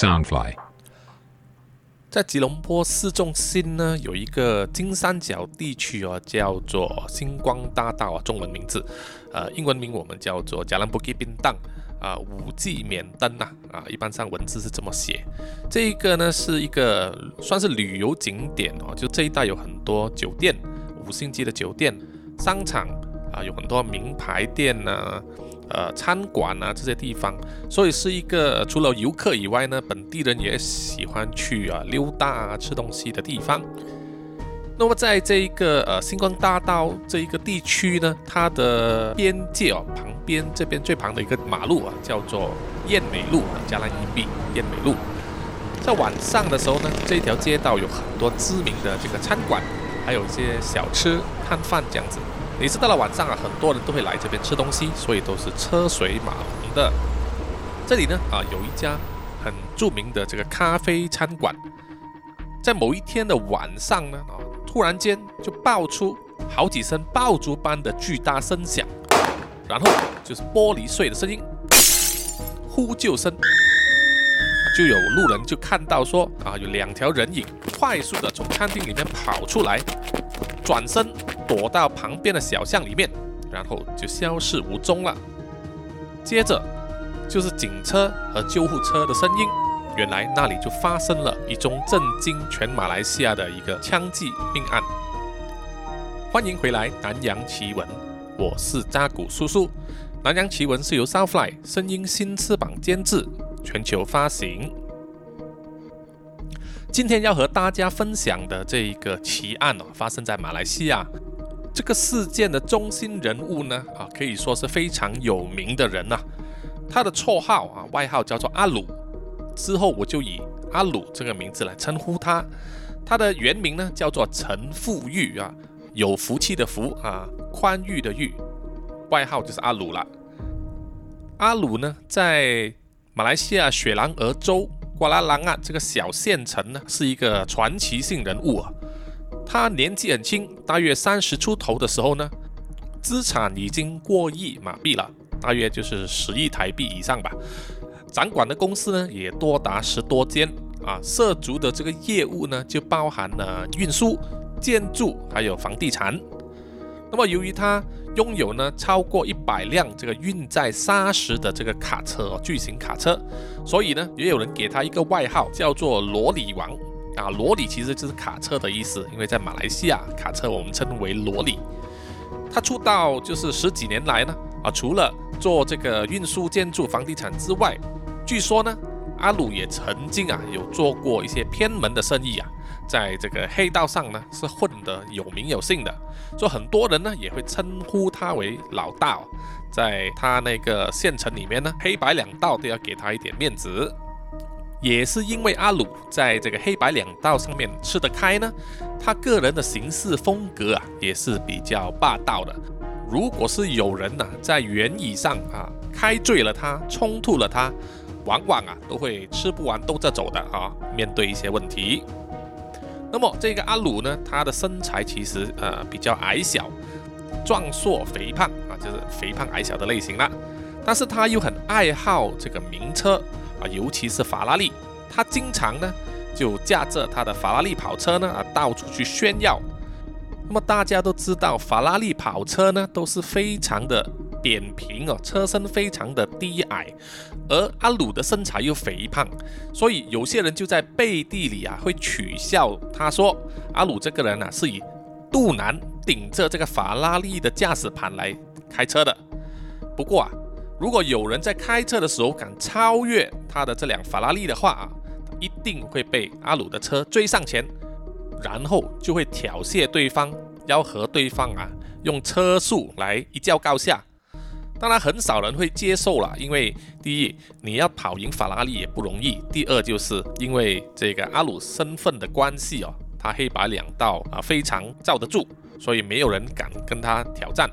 Soundfly。在吉隆坡市中心呢，有一个金三角地区哦，叫做星光大道啊，中文名字，呃，英文名我们叫做加兰布基宾当啊，五 G 免登呐啊，一般上文字是这么写。这一个呢是一个算是旅游景点哦，就这一带有很多酒店，五星级的酒店、商场啊，有很多名牌店呐。呃，餐馆啊这些地方，所以是一个除了游客以外呢，本地人也喜欢去啊溜达啊吃东西的地方。那么在这一个呃星光大道这一个地区呢，它的边界哦旁边这边最旁的一个马路啊叫做燕美路啊加兰伊币燕美路。在晚上的时候呢，这条街道有很多知名的这个餐馆，还有一些小吃摊贩这样子。每次到了晚上啊，很多人都会来这边吃东西，所以都是车水马龙的。这里呢啊，有一家很著名的这个咖啡餐馆，在某一天的晚上呢啊，突然间就爆出好几声爆竹般的巨大声响，然后就是玻璃碎的声音，呼救声，就有路人就看到说啊，有两条人影快速的从餐厅里面跑出来，转身。躲到旁边的小巷里面，然后就消失无踪了。接着就是警车和救护车的声音，原来那里就发生了一宗震惊全马来西亚的一个枪击命案。欢迎回来《南洋奇闻》，我是扎古叔叔。《南洋奇闻》是由 Southfly 声音新翅膀监制，全球发行。今天要和大家分享的这一个奇案哦，发生在马来西亚。这个事件的中心人物呢，啊，可以说是非常有名的人呐。他的绰号啊，外号叫做阿鲁，之后我就以阿鲁这个名字来称呼他。他的原名呢叫做陈富裕啊，有福气的福啊，宽裕的裕，外号就是阿鲁了。阿鲁呢，在马来西亚雪兰莪州瓜拉兰啊这个小县城呢，是一个传奇性人物啊。他年纪很轻，大约三十出头的时候呢，资产已经过亿马币了，大约就是十亿台币以上吧。掌管的公司呢也多达十多间啊，涉足的这个业务呢就包含了运输、建筑还有房地产。那么由于他拥有呢超过一百辆这个运载砂石的这个卡车，巨型卡车，所以呢也有人给他一个外号叫做“罗里王”。啊，罗里其实就是卡车的意思，因为在马来西亚，卡车我们称为罗里。他出道就是十几年来呢，啊，除了做这个运输、建筑、房地产之外，据说呢，阿鲁也曾经啊有做过一些偏门的生意啊，在这个黑道上呢是混得有名有姓的，所以很多人呢也会称呼他为老大，在他那个县城里面呢，黑白两道都要给他一点面子。也是因为阿鲁在这个黑白两道上面吃得开呢，他个人的行事风格啊也是比较霸道的。如果是有人呐在原椅上啊开醉了他，冲突了他，往往啊都会吃不完兜着走的啊。面对一些问题，那么这个阿鲁呢，他的身材其实呃比较矮小、壮硕、肥胖啊，就是肥胖矮小的类型了。但是他又很爱好这个名车。啊，尤其是法拉利，他经常呢就驾着他的法拉利跑车呢啊到处去炫耀。那么大家都知道，法拉利跑车呢都是非常的扁平哦，车身非常的低矮，而阿鲁的身材又肥胖，所以有些人就在背地里啊会取笑他说，阿鲁这个人啊是以肚腩顶着这个法拉利的驾驶盘来开车的。不过啊。如果有人在开车的时候敢超越他的这辆法拉利的话啊，一定会被阿鲁的车追上前，然后就会挑衅对方，要和对方啊用车速来一较高下。当然很少人会接受了，因为第一你要跑赢法拉利也不容易，第二就是因为这个阿鲁身份的关系哦，他黑白两道啊非常罩得住，所以没有人敢跟他挑战。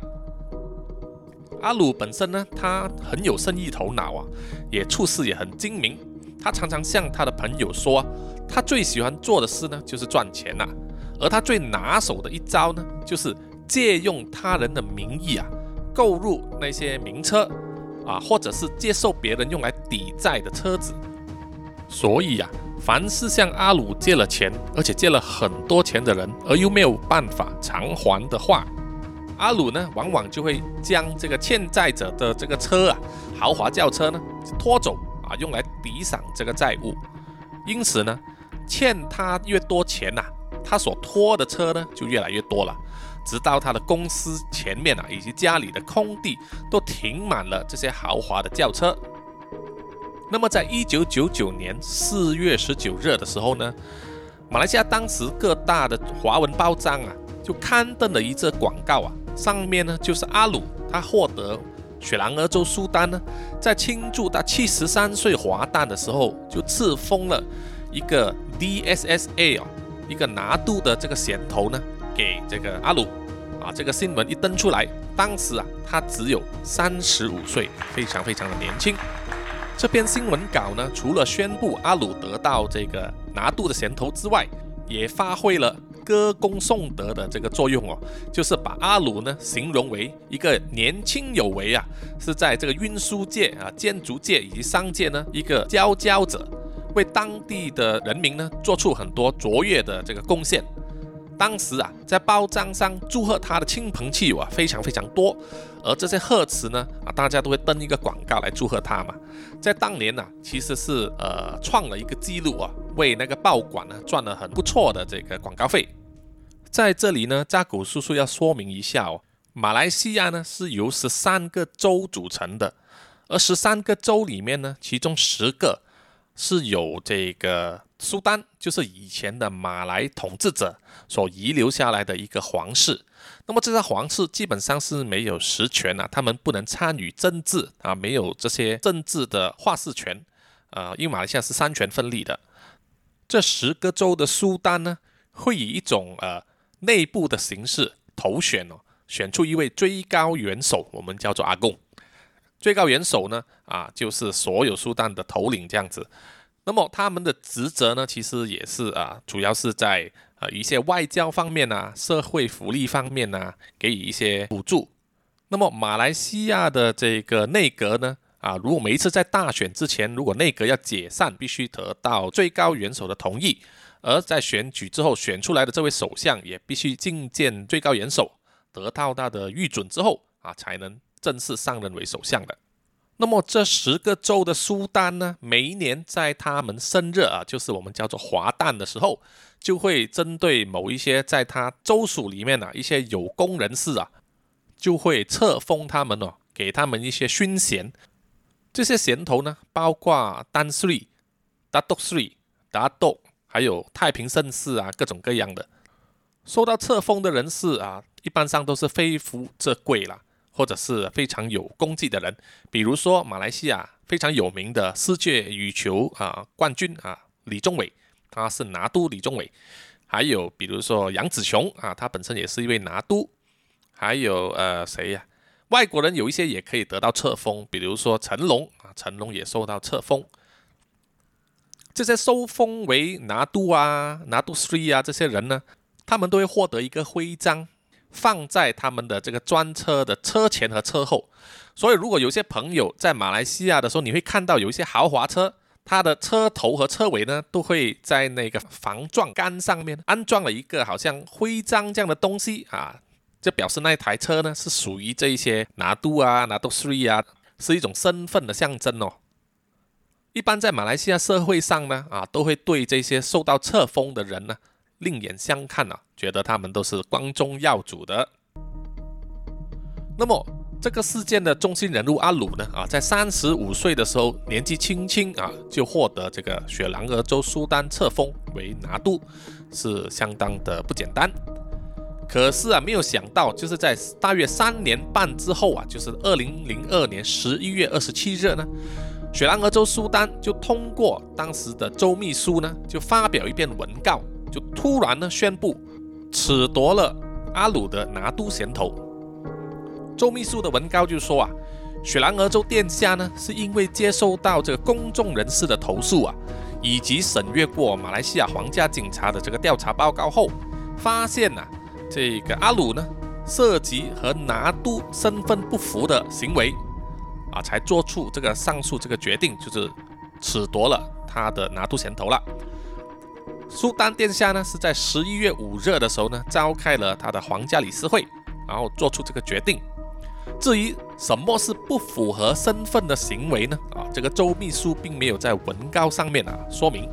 阿鲁本身呢，他很有生意头脑啊，也处事也很精明。他常常向他的朋友说，他最喜欢做的事呢，就是赚钱呐。而他最拿手的一招呢，就是借用他人的名义啊，购入那些名车啊，或者是接受别人用来抵债的车子。所以啊，凡是向阿鲁借了钱，而且借了很多钱的人，而又没有办法偿还的话，阿鲁呢，往往就会将这个欠债者的这个车啊，豪华轿车呢拖走啊，用来抵偿这个债务。因此呢，欠他越多钱呐，他所拖的车呢就越来越多了，直到他的公司前面啊，以及家里的空地都停满了这些豪华的轿车。那么，在一九九九年四月十九日的时候呢，马来西亚当时各大的华文报章啊，就刊登了一则广告啊，上面呢就是阿鲁他获得雪兰莪州苏丹呢，在庆祝他七十三岁华诞的时候，就赐封了一个 DSSA，一个拿督的这个衔头呢，给这个阿鲁啊。这个新闻一登出来，当时啊，他只有三十五岁，非常非常的年轻。这篇新闻稿呢，除了宣布阿鲁得到这个拿度的衔头之外，也发挥了歌功颂德的这个作用哦，就是把阿鲁呢形容为一个年轻有为啊，是在这个运输界啊、建筑界以及商界呢一个佼佼者，为当地的人民呢做出很多卓越的这个贡献。当时啊，在报章上祝贺他的亲朋戚友啊，非常非常多。而这些贺词呢，啊，大家都会登一个广告来祝贺他嘛。在当年呢，其实是呃创了一个记录啊，为那个报馆呢赚了很不错的这个广告费。在这里呢，扎古叔叔要说明一下哦，马来西亚呢是由十三个州组成的，而十三个州里面呢，其中十个是有这个。苏丹就是以前的马来统治者所遗留下来的一个皇室，那么这些皇室基本上是没有实权啊，他们不能参与政治啊，没有这些政治的话事权，呃，因为马来西亚是三权分立的。这十个州的苏丹呢，会以一种呃内部的形式投选哦，选出一位最高元首，我们叫做阿贡。最高元首呢，啊，就是所有苏丹的头领这样子。那么他们的职责呢，其实也是啊，主要是在呃一些外交方面啊、社会福利方面啊，给予一些补助。那么马来西亚的这个内阁呢，啊，如果每一次在大选之前，如果内阁要解散，必须得到最高元首的同意；而在选举之后选出来的这位首相，也必须觐见最高元首，得到他的御准之后啊，才能正式上任为首相的。那么这十个州的苏丹呢，每一年在他们生日啊，就是我们叫做华诞的时候，就会针对某一些在他州属里面啊一些有功人士啊，就会册封他们哦，给他们一些勋衔。这些衔头呢，包括丹斯里、达多斯里、达多，还有太平盛世啊，各种各样的。受到册封的人士啊，一般上都是非富则贵了。或者是非常有功绩的人，比如说马来西亚非常有名的世界羽球啊冠军啊李宗伟，他是拿督李宗伟。还有比如说杨子雄啊，他本身也是一位拿督。还有呃谁呀？外国人有一些也可以得到册封，比如说成龙啊，成龙也受到册封。这些收封为拿督啊、拿督 three 啊这些人呢，他们都会获得一个徽章。放在他们的这个专车的车前和车后，所以如果有些朋友在马来西亚的时候，你会看到有一些豪华车，它的车头和车尾呢，都会在那个防撞杆上面安装了一个好像徽章这样的东西啊，就表示那一台车呢是属于这一些拿督啊、拿督 three 啊，是一种身份的象征哦。一般在马来西亚社会上呢，啊，都会对这些受到册封的人呢。另眼相看啊，觉得他们都是光宗耀祖的。那么这个事件的中心人物阿鲁呢啊，在三十五岁的时候，年纪轻轻啊，就获得这个雪兰莪州苏丹册封为拿督，是相当的不简单。可是啊，没有想到，就是在大约三年半之后啊，就是二零零二年十一月二十七日呢，雪兰莪州苏丹就通过当时的州秘书呢，就发表一篇文告。就突然呢宣布褫夺了阿鲁的拿督衔头。周秘书的文告就说啊，雪兰莪州殿下呢是因为接收到这个公众人士的投诉啊，以及审阅过马来西亚皇家警察的这个调查报告后，发现呐这个阿鲁呢涉及和拿督身份不符的行为啊，才做出这个上述这个决定，就是褫夺了他的拿督衔头了。苏丹殿下呢是在十一月五日的时候呢召开了他的皇家理事会，然后做出这个决定。至于什么是不符合身份的行为呢？啊，这个周秘书并没有在文告上面啊说明。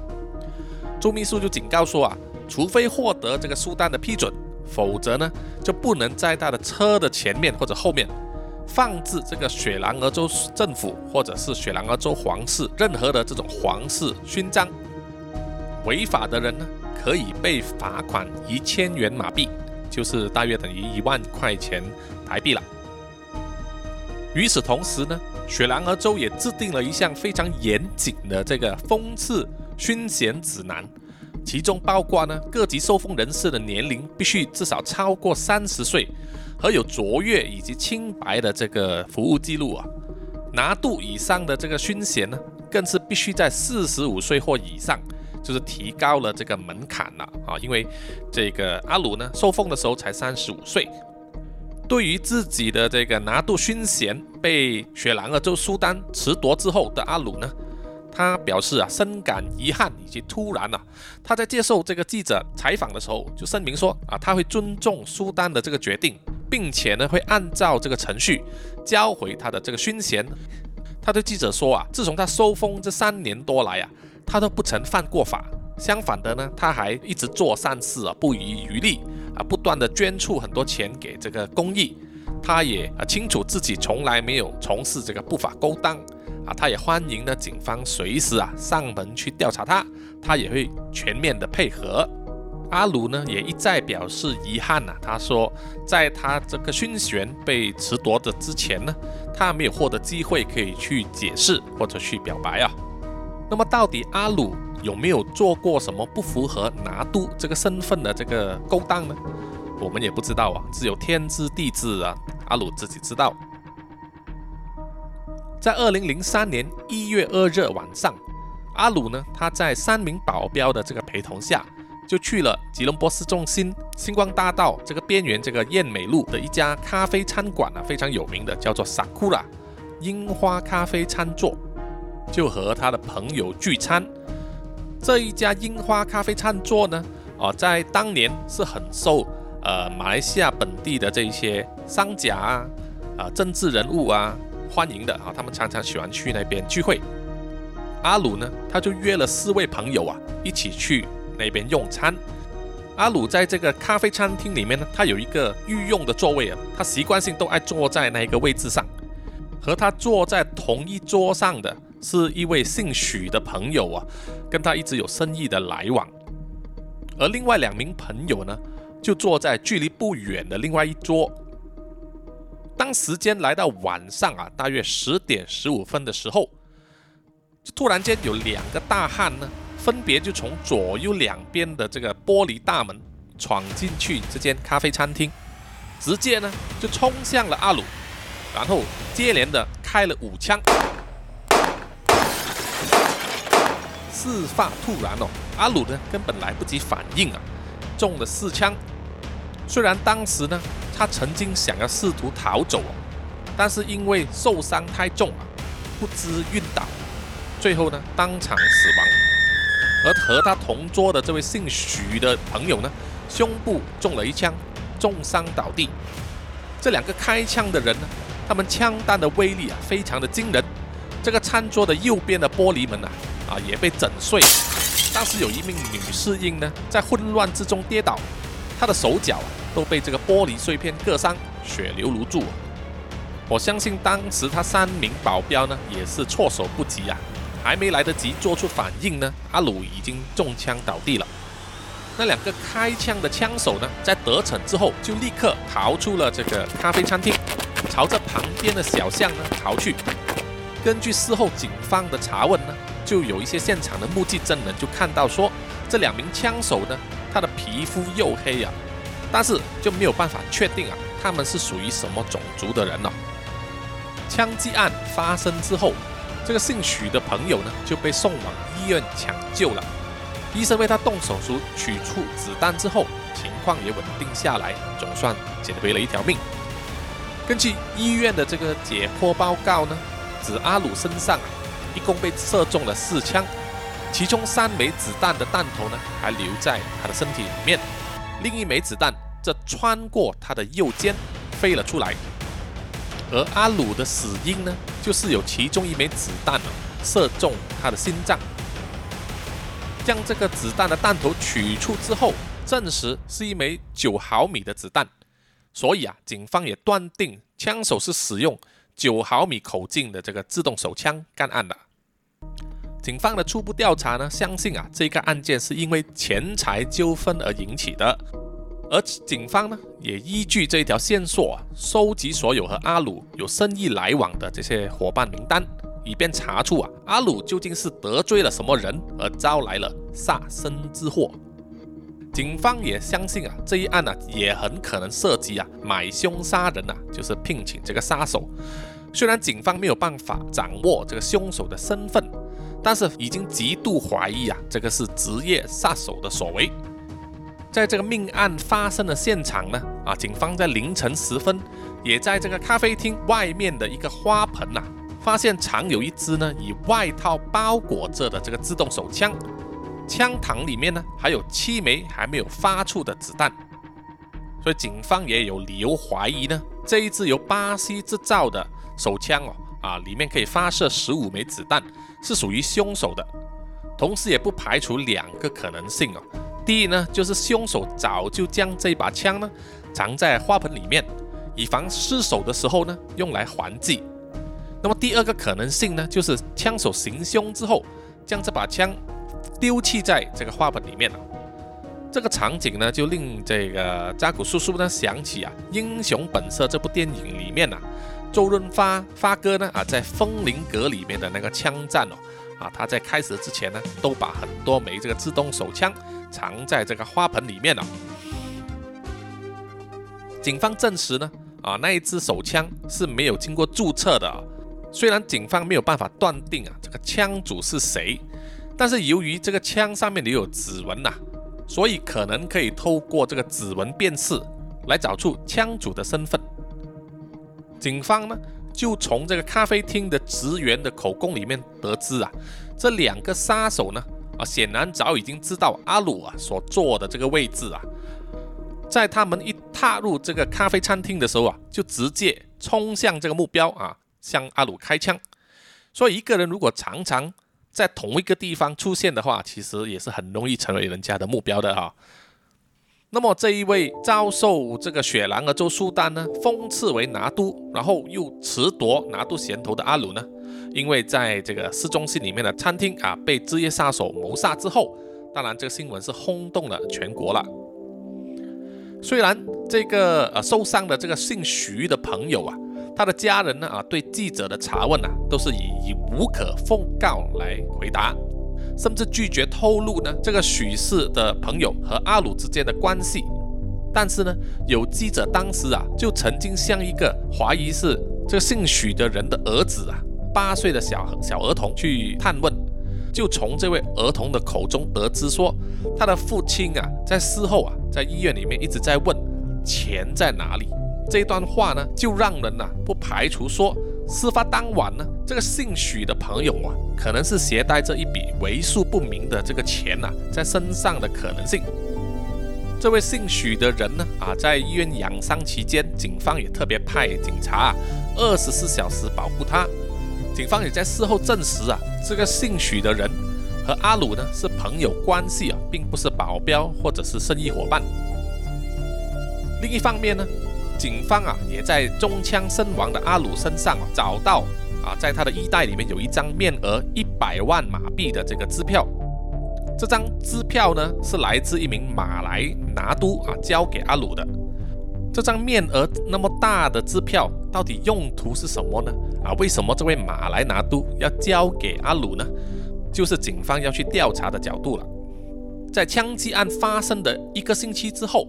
周秘书就警告说啊，除非获得这个苏丹的批准，否则呢就不能在他的车的前面或者后面放置这个雪兰莪州政府或者是雪兰莪州皇室任何的这种皇室勋章。违法的人呢，可以被罚款一千元马币，就是大约等于一万块钱台币了。与此同时呢，雪兰莪州也制定了一项非常严谨的这个封赐勋衔指南，其中包括呢，各级受封人士的年龄必须至少超过三十岁，和有卓越以及清白的这个服务记录啊。拿度以上的这个勋衔呢，更是必须在四十五岁或以上，就是提高了这个门槛了啊。因为这个阿鲁呢，受封的时候才三十五岁。对于自己的这个拿督勋衔被雪兰莪州苏丹褫夺之后的阿鲁呢，他表示啊深感遗憾以及突然啊，他在接受这个记者采访的时候就声明说啊他会尊重苏丹的这个决定，并且呢会按照这个程序交回他的这个勋衔。他对记者说啊，自从他收封这三年多来啊，他都不曾犯过法，相反的呢，他还一直做善事啊，不遗余力。啊，不断的捐出很多钱给这个公益，他也啊清楚自己从来没有从事这个不法勾当，啊，他也欢迎呢警方随时啊上门去调查他，他也会全面的配合。阿鲁呢也一再表示遗憾呐，他说在他这个勋衔被褫夺的之前呢，他没有获得机会可以去解释或者去表白啊。那么到底阿鲁？有没有做过什么不符合拿督这个身份的这个勾当呢？我们也不知道啊，只有天知地知啊，阿鲁自己知道。在二零零三年一月二日晚上，阿鲁呢，他在三名保镖的这个陪同下，就去了吉隆坡市中心星光大道这个边缘这个燕美路的一家咖啡餐馆啊，非常有名的，叫做 Sakura 樱花咖啡餐座，就和他的朋友聚餐。这一家樱花咖啡餐桌呢，哦，在当年是很受呃马来西亚本地的这一些商家啊、啊政治人物啊欢迎的啊，他们常常喜欢去那边聚会。阿鲁呢，他就约了四位朋友啊，一起去那边用餐。阿鲁在这个咖啡餐厅里面呢，他有一个御用的座位啊，他习惯性都爱坐在那一个位置上，和他坐在同一桌上的。是一位姓许的朋友啊，跟他一直有生意的来往，而另外两名朋友呢，就坐在距离不远的另外一桌。当时间来到晚上啊，大约十点十五分的时候，突然间有两个大汉呢，分别就从左右两边的这个玻璃大门闯进去这间咖啡餐厅，直接呢就冲向了阿鲁，然后接连的开了五枪。事发突然哦，阿鲁呢根本来不及反应啊，中了四枪。虽然当时呢，他曾经想要试图逃走哦，但是因为受伤太重啊，不知晕倒，最后呢当场死亡。而和他同桌的这位姓许的朋友呢，胸部中了一枪，重伤倒地。这两个开枪的人呢，他们枪弹的威力啊，非常的惊人。这个餐桌的右边的玻璃门啊。啊，也被整碎。当时有一名女侍应呢，在混乱之中跌倒，她的手脚啊都被这个玻璃碎片割伤，血流如注。我相信当时他三名保镖呢也是措手不及啊，还没来得及做出反应呢，阿鲁已经中枪倒地了。那两个开枪的枪手呢，在得逞之后就立刻逃出了这个咖啡餐厅，朝着旁边的小巷呢逃去。根据事后警方的查问呢。就有一些现场的目击证人就看到说，这两名枪手呢，他的皮肤黝黑啊，但是就没有办法确定啊，他们是属于什么种族的人呢？枪击案发生之后，这个姓许的朋友呢就被送往医院抢救了，医生为他动手术取出子弹之后，情况也稳定下来，总算捡回了一条命。根据医院的这个解剖报告呢，指阿鲁身上。一共被射中了四枪，其中三枚子弹的弹头呢还留在他的身体里面，另一枚子弹则穿过他的右肩飞了出来。而阿鲁的死因呢，就是有其中一枚子弹啊射中他的心脏。将这个子弹的弹头取出之后，证实是一枚九毫米的子弹，所以啊，警方也断定枪手是使用九毫米口径的这个自动手枪干案的。警方的初步调查呢，相信啊，这个案件是因为钱财纠纷而引起的。而警方呢，也依据这一条线索啊，收集所有和阿鲁有生意来往的这些伙伴名单，以便查出啊，阿鲁究竟是得罪了什么人而招来了杀身之祸。警方也相信啊，这一案呢，也很可能涉及啊买凶杀人啊，就是聘请这个杀手。虽然警方没有办法掌握这个凶手的身份，但是已经极度怀疑啊，这个是职业杀手的所为。在这个命案发生的现场呢，啊，警方在凌晨时分，也在这个咖啡厅外面的一个花盆呐，发现藏有一支呢以外套包裹着的这个自动手枪，枪膛里面呢还有七枚还没有发出的子弹，所以警方也有理由怀疑呢，这一支由巴西制造的手枪哦，啊，里面可以发射十五枚子弹，是属于凶手的，同时也不排除两个可能性哦。第一呢，就是凶手早就将这把枪呢藏在花盆里面，以防失手的时候呢用来还击。那么第二个可能性呢，就是枪手行凶之后将这把枪丢弃在这个花盆里面了。这个场景呢，就令这个扎古叔叔呢想起啊《英雄本色》这部电影里面啊，周润发发哥呢啊在风铃阁里面的那个枪战哦啊，他在开始之前呢都把很多枚这个自动手枪。藏在这个花盆里面了。警方证实呢，啊，那一支手枪是没有经过注册的。虽然警方没有办法断定啊这个枪主是谁，但是由于这个枪上面留有指纹呐，所以可能可以透过这个指纹辨识来找出枪主的身份。警方呢就从这个咖啡厅的职员的口供里面得知啊，这两个杀手呢。啊，显然早已经知道阿鲁啊所坐的这个位置啊，在他们一踏入这个咖啡餐厅的时候啊，就直接冲向这个目标啊，向阿鲁开枪。所以一个人如果常常在同一个地方出现的话，其实也是很容易成为人家的目标的哈。那么这一位遭受这个雪狼的周苏丹呢，封赐为拿督，然后又褫夺拿督衔头的阿鲁呢？因为在这个市中心里面的餐厅啊，被职业杀手谋杀之后，当然这个新闻是轰动了全国了。虽然这个呃受伤的这个姓徐的朋友啊，他的家人呢啊，对记者的查问啊，都是以以无可奉告来回答，甚至拒绝透露呢这个许氏的朋友和阿鲁之间的关系。但是呢，有记者当时啊，就曾经向一个怀疑是这个姓许的人的儿子啊。八岁的小小儿童去探问，就从这位儿童的口中得知说，他的父亲啊，在事后啊，在医院里面一直在问钱在哪里。这段话呢，就让人呐不排除说，事发当晚呢，这个姓许的朋友啊，可能是携带着一笔为数不明的这个钱呐，在身上的可能性。这位姓许的人呢，啊，在医院养伤期间，警方也特别派警察二十四小时保护他。警方也在事后证实啊，这个姓许的人和阿鲁呢是朋友关系啊，并不是保镖或者是生意伙伴。另一方面呢，警方啊也在中枪身亡的阿鲁身上啊找到啊，在他的衣袋里面有一张面额一百万马币的这个支票。这张支票呢是来自一名马来拿督啊交给阿鲁的。这张面额那么大的支票到底用途是什么呢？啊，为什么这位马来拿督要交给阿鲁呢？就是警方要去调查的角度了。在枪击案发生的一个星期之后，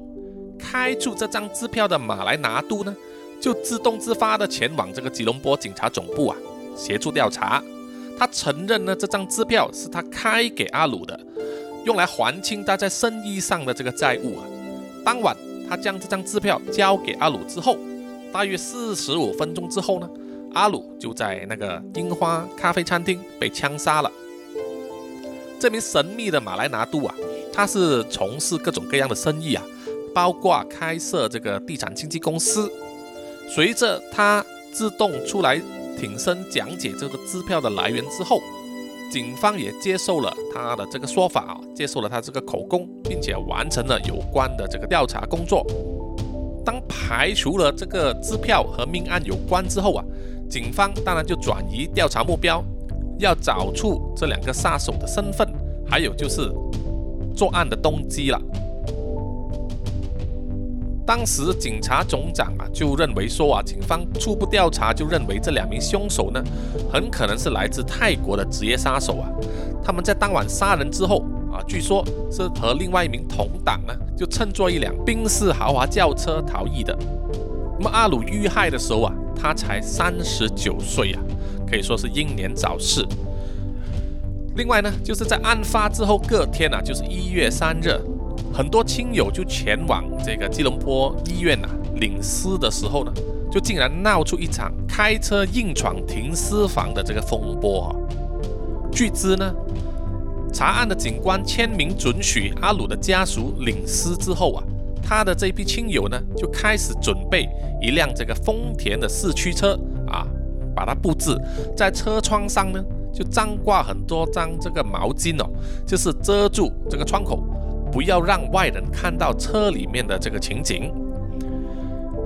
开出这张支票的马来拿督呢，就自动自发的前往这个吉隆坡警察总部啊，协助调查。他承认呢，这张支票是他开给阿鲁的，用来还清他在生意上的这个债务啊。当晚。他将这张支票交给阿鲁之后，大约四十五分钟之后呢，阿鲁就在那个樱花咖啡餐厅被枪杀了。这名神秘的马来拿督啊，他是从事各种各样的生意啊，包括开设这个地产经纪公司。随着他自动出来挺身讲解这个支票的来源之后，警方也接受了他的这个说法啊，接受了他这个口供，并且完成了有关的这个调查工作。当排除了这个支票和命案有关之后啊，警方当然就转移调查目标，要找出这两个杀手的身份，还有就是作案的动机了。当时警察总长啊就认为说啊，警方初步调查就认为这两名凶手呢，很可能是来自泰国的职业杀手啊。他们在当晚杀人之后啊，据说是和另外一名同党呢，就乘坐一辆宾士豪华轿车逃逸的。那么阿鲁遇害的时候啊，他才三十九岁啊，可以说是英年早逝。另外呢，就是在案发之后各天啊，就是一月三日。很多亲友就前往这个吉隆坡医院呐领尸的时候呢，就竟然闹出一场开车硬闯停尸房的这个风波啊！据知呢，查案的警官签名准许阿鲁的家属领尸之后啊，他的这批亲友呢就开始准备一辆这个丰田的四驱车啊，把它布置在车窗上呢，就张挂很多张这个毛巾哦，就是遮住这个窗口。不要让外人看到车里面的这个情景。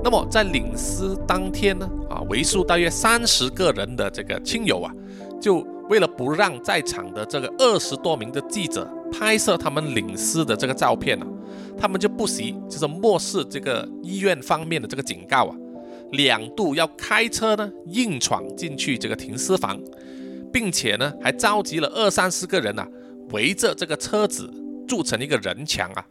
那么在领尸当天呢，啊，为数大约三十个人的这个亲友啊，就为了不让在场的这个二十多名的记者拍摄他们领尸的这个照片呢，他们就不惜就是漠视这个医院方面的这个警告啊，两度要开车呢硬闯进去这个停尸房，并且呢还召集了二三十个人啊围着这个车子。筑成一个人墙啊！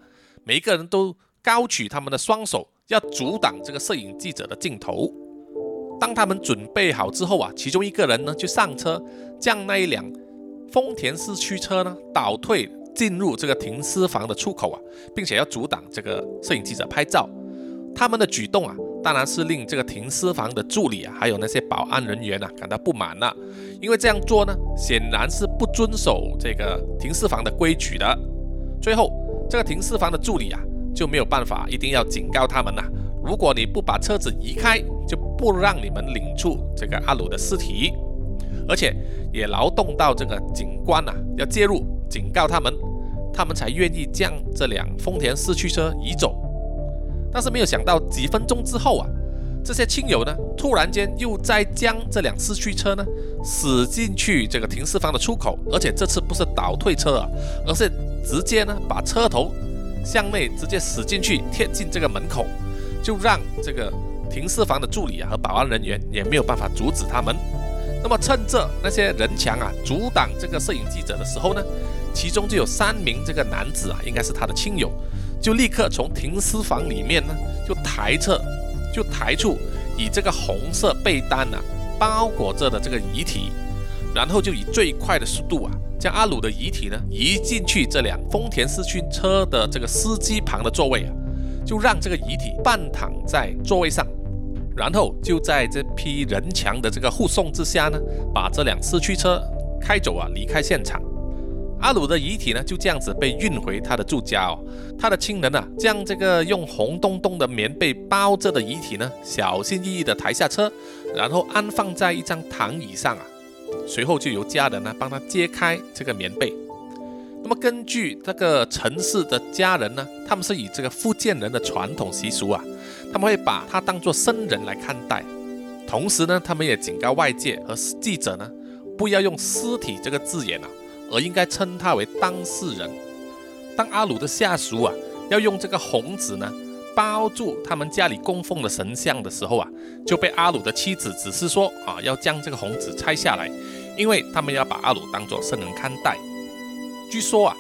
每一个人都高举他们的双手，要阻挡这个摄影记者的镜头。当他们准备好之后啊，其中一个人呢就上车，将那一辆丰田四驱车呢倒退进入这个停尸房的出口啊，并且要阻挡这个摄影记者拍照。他们的举动啊，当然是令这个停尸房的助理啊，还有那些保安人员啊感到不满了，因为这样做呢，显然是不遵守这个停尸房的规矩的。最后，这个停尸房的助理啊就没有办法，一定要警告他们呐：如果你不把车子移开，就不让你们领出这个阿鲁的尸体。而且也劳动到这个警官呐要介入警告他们，他们才愿意将这辆丰田四驱车移走。但是没有想到，几分钟之后啊，这些亲友呢突然间又在将这辆四驱车呢驶进去这个停尸房的出口，而且这次不是倒退车啊，而是。直接呢，把车头向内直接驶进去，贴近这个门口，就让这个停尸房的助理啊和保安人员也没有办法阻止他们。那么趁着那些人墙啊阻挡这个摄影记者的时候呢，其中就有三名这个男子啊，应该是他的亲友，就立刻从停尸房里面呢就抬侧，就抬出以这个红色被单呢包裹着的这个遗体，然后就以最快的速度啊。将阿鲁的遗体呢移进去这辆丰田四驱车的这个司机旁的座位啊，就让这个遗体半躺在座位上，然后就在这批人墙的这个护送之下呢，把这辆四驱车开走啊，离开现场。阿鲁的遗体呢就这样子被运回他的住家哦，他的亲人啊将这个用红咚咚的棉被包着的遗体呢小心翼翼地抬下车，然后安放在一张躺椅上啊。随后就由家人呢帮他揭开这个棉被。那么根据这个城市的家人呢，他们是以这个福建人的传统习俗啊，他们会把他当作生人来看待。同时呢，他们也警告外界和记者呢，不要用尸体这个字眼啊，而应该称他为当事人。当阿鲁的下属啊要用这个红纸呢包住他们家里供奉的神像的时候啊，就被阿鲁的妻子指示说啊，要将这个红纸拆下来。因为他们要把阿鲁当做圣人看待。据说啊，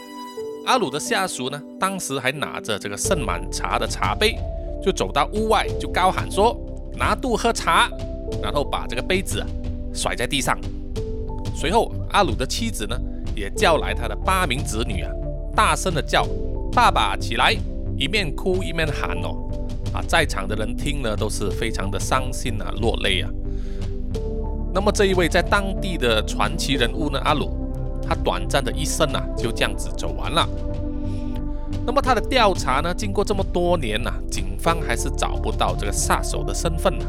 阿鲁的下属呢，当时还拿着这个盛满茶的茶杯，就走到屋外，就高喊说：“拿度喝茶。”然后把这个杯子啊甩在地上。随后，阿鲁的妻子呢，也叫来他的八名子女啊，大声的叫：“爸爸起来！”一面哭一面喊哦，啊，在场的人听了都是非常的伤心啊，落泪啊。那么这一位在当地的传奇人物呢，阿鲁，他短暂的一生啊，就这样子走完了。那么他的调查呢，经过这么多年呐，警方还是找不到这个杀手的身份呢，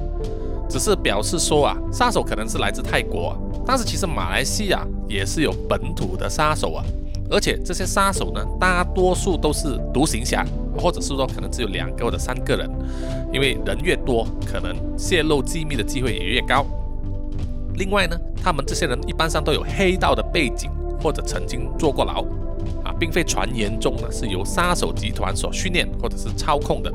只是表示说啊，杀手可能是来自泰国，但是其实马来西亚也是有本土的杀手啊，而且这些杀手呢，大多数都是独行侠，或者是说可能只有两个或者三个人，因为人越多，可能泄露机密的机会也越高。另外呢，他们这些人一般上都有黑道的背景，或者曾经坐过牢，啊，并非传言中呢是由杀手集团所训练或者是操控的。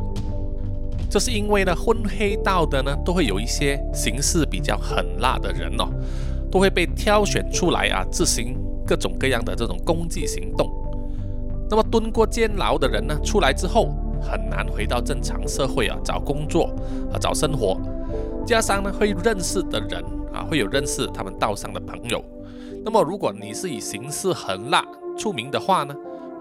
这是因为呢，混黑道的呢都会有一些行事比较狠辣的人哦，都会被挑选出来啊，执行各种各样的这种攻击行动。那么蹲过监牢的人呢，出来之后很难回到正常社会啊，找工作啊，找生活，加上呢会认识的人。啊，会有认识他们道上的朋友。那么，如果你是以行事狠辣出名的话呢，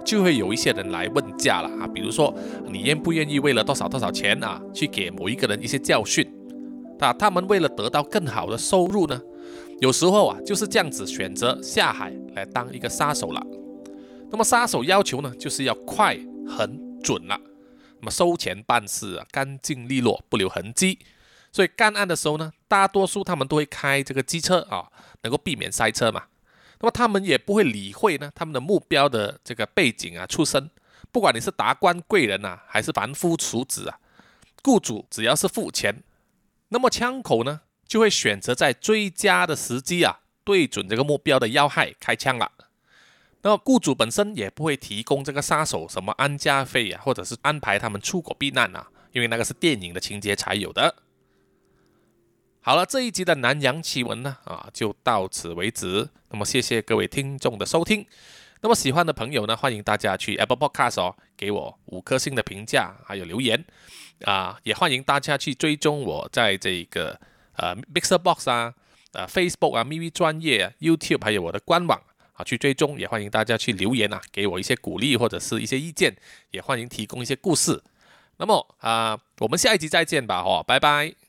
就会有一些人来问价了啊。比如说，你愿不愿意为了多少多少钱啊，去给某一个人一些教训？啊，他们为了得到更好的收入呢，有时候啊就是这样子选择下海来当一个杀手了。那么，杀手要求呢，就是要快、很准了。那么，收钱办事啊，干净利落，不留痕迹。所以干案的时候呢，大多数他们都会开这个机车啊，能够避免塞车嘛。那么他们也不会理会呢他们的目标的这个背景啊、出身，不管你是达官贵人呐，还是凡夫俗子啊，雇主只要是付钱，那么枪口呢就会选择在最佳的时机啊，对准这个目标的要害开枪了。那么雇主本身也不会提供这个杀手什么安家费啊，或者是安排他们出国避难啊，因为那个是电影的情节才有的。好了，这一集的南洋奇闻呢，啊，就到此为止。那么谢谢各位听众的收听。那么喜欢的朋友呢，欢迎大家去 Apple Podcast 哦，给我五颗星的评价，还有留言啊。也欢迎大家去追踪我在这个呃 Mixer Box 啊、呃 Facebook 啊、MV 专业、YouTube 还有我的官网啊去追踪。也欢迎大家去留言啊，给我一些鼓励或者是一些意见。也欢迎提供一些故事。那么啊，我们下一集再见吧，哦，拜拜。